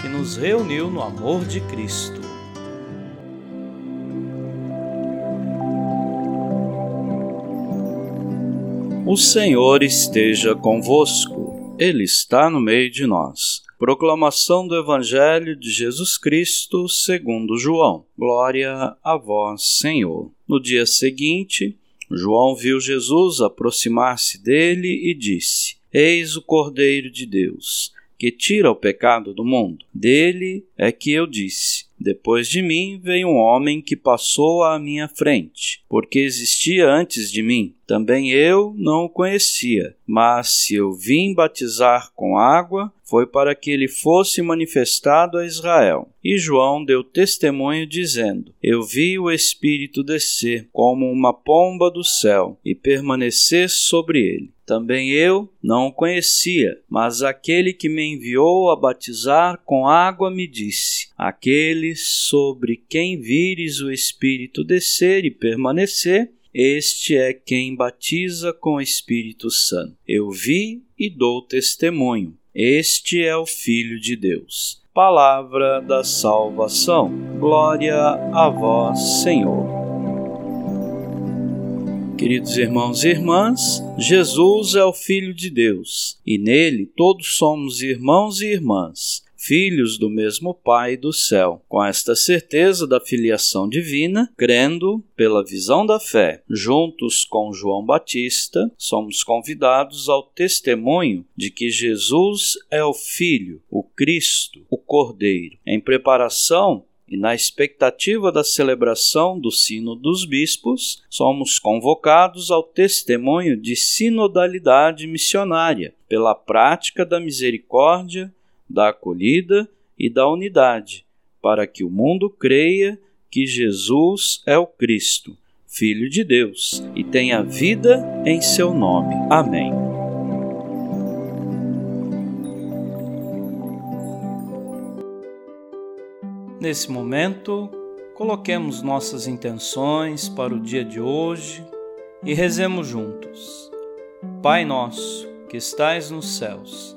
que nos reuniu no amor de Cristo. O Senhor esteja convosco, Ele está no meio de nós. Proclamação do Evangelho de Jesus Cristo segundo João. Glória a vós, Senhor. No dia seguinte, João viu Jesus aproximar-se dele e disse: Eis o Cordeiro de Deus que tira o pecado do mundo. Dele é que eu disse: Depois de mim veio um homem que passou à minha frente, porque existia antes de mim. Também eu não o conhecia, mas se eu vim batizar com água, foi para que ele fosse manifestado a Israel. E João deu testemunho dizendo: Eu vi o Espírito descer como uma pomba do céu e permanecer sobre ele. Também eu não o conhecia, mas aquele que me enviou a batizar com água me disse: Aquele sobre quem vires o Espírito descer e permanecer, este é quem batiza com o Espírito Santo. Eu vi e dou testemunho. Este é o Filho de Deus. Palavra da salvação. Glória a vós, Senhor. Queridos irmãos e irmãs, Jesus é o Filho de Deus e nele todos somos irmãos e irmãs, filhos do mesmo Pai do céu. Com esta certeza da filiação divina, crendo pela visão da fé, juntos com João Batista, somos convidados ao testemunho de que Jesus é o Filho, o Cristo, o Cordeiro. Em preparação e na expectativa da celebração do Sino dos Bispos, somos convocados ao testemunho de sinodalidade missionária, pela prática da misericórdia, da acolhida e da unidade, para que o mundo creia que Jesus é o Cristo, Filho de Deus, e tenha vida em seu nome. Amém. Nesse momento, coloquemos nossas intenções para o dia de hoje e rezemos juntos. Pai nosso, que estais nos céus,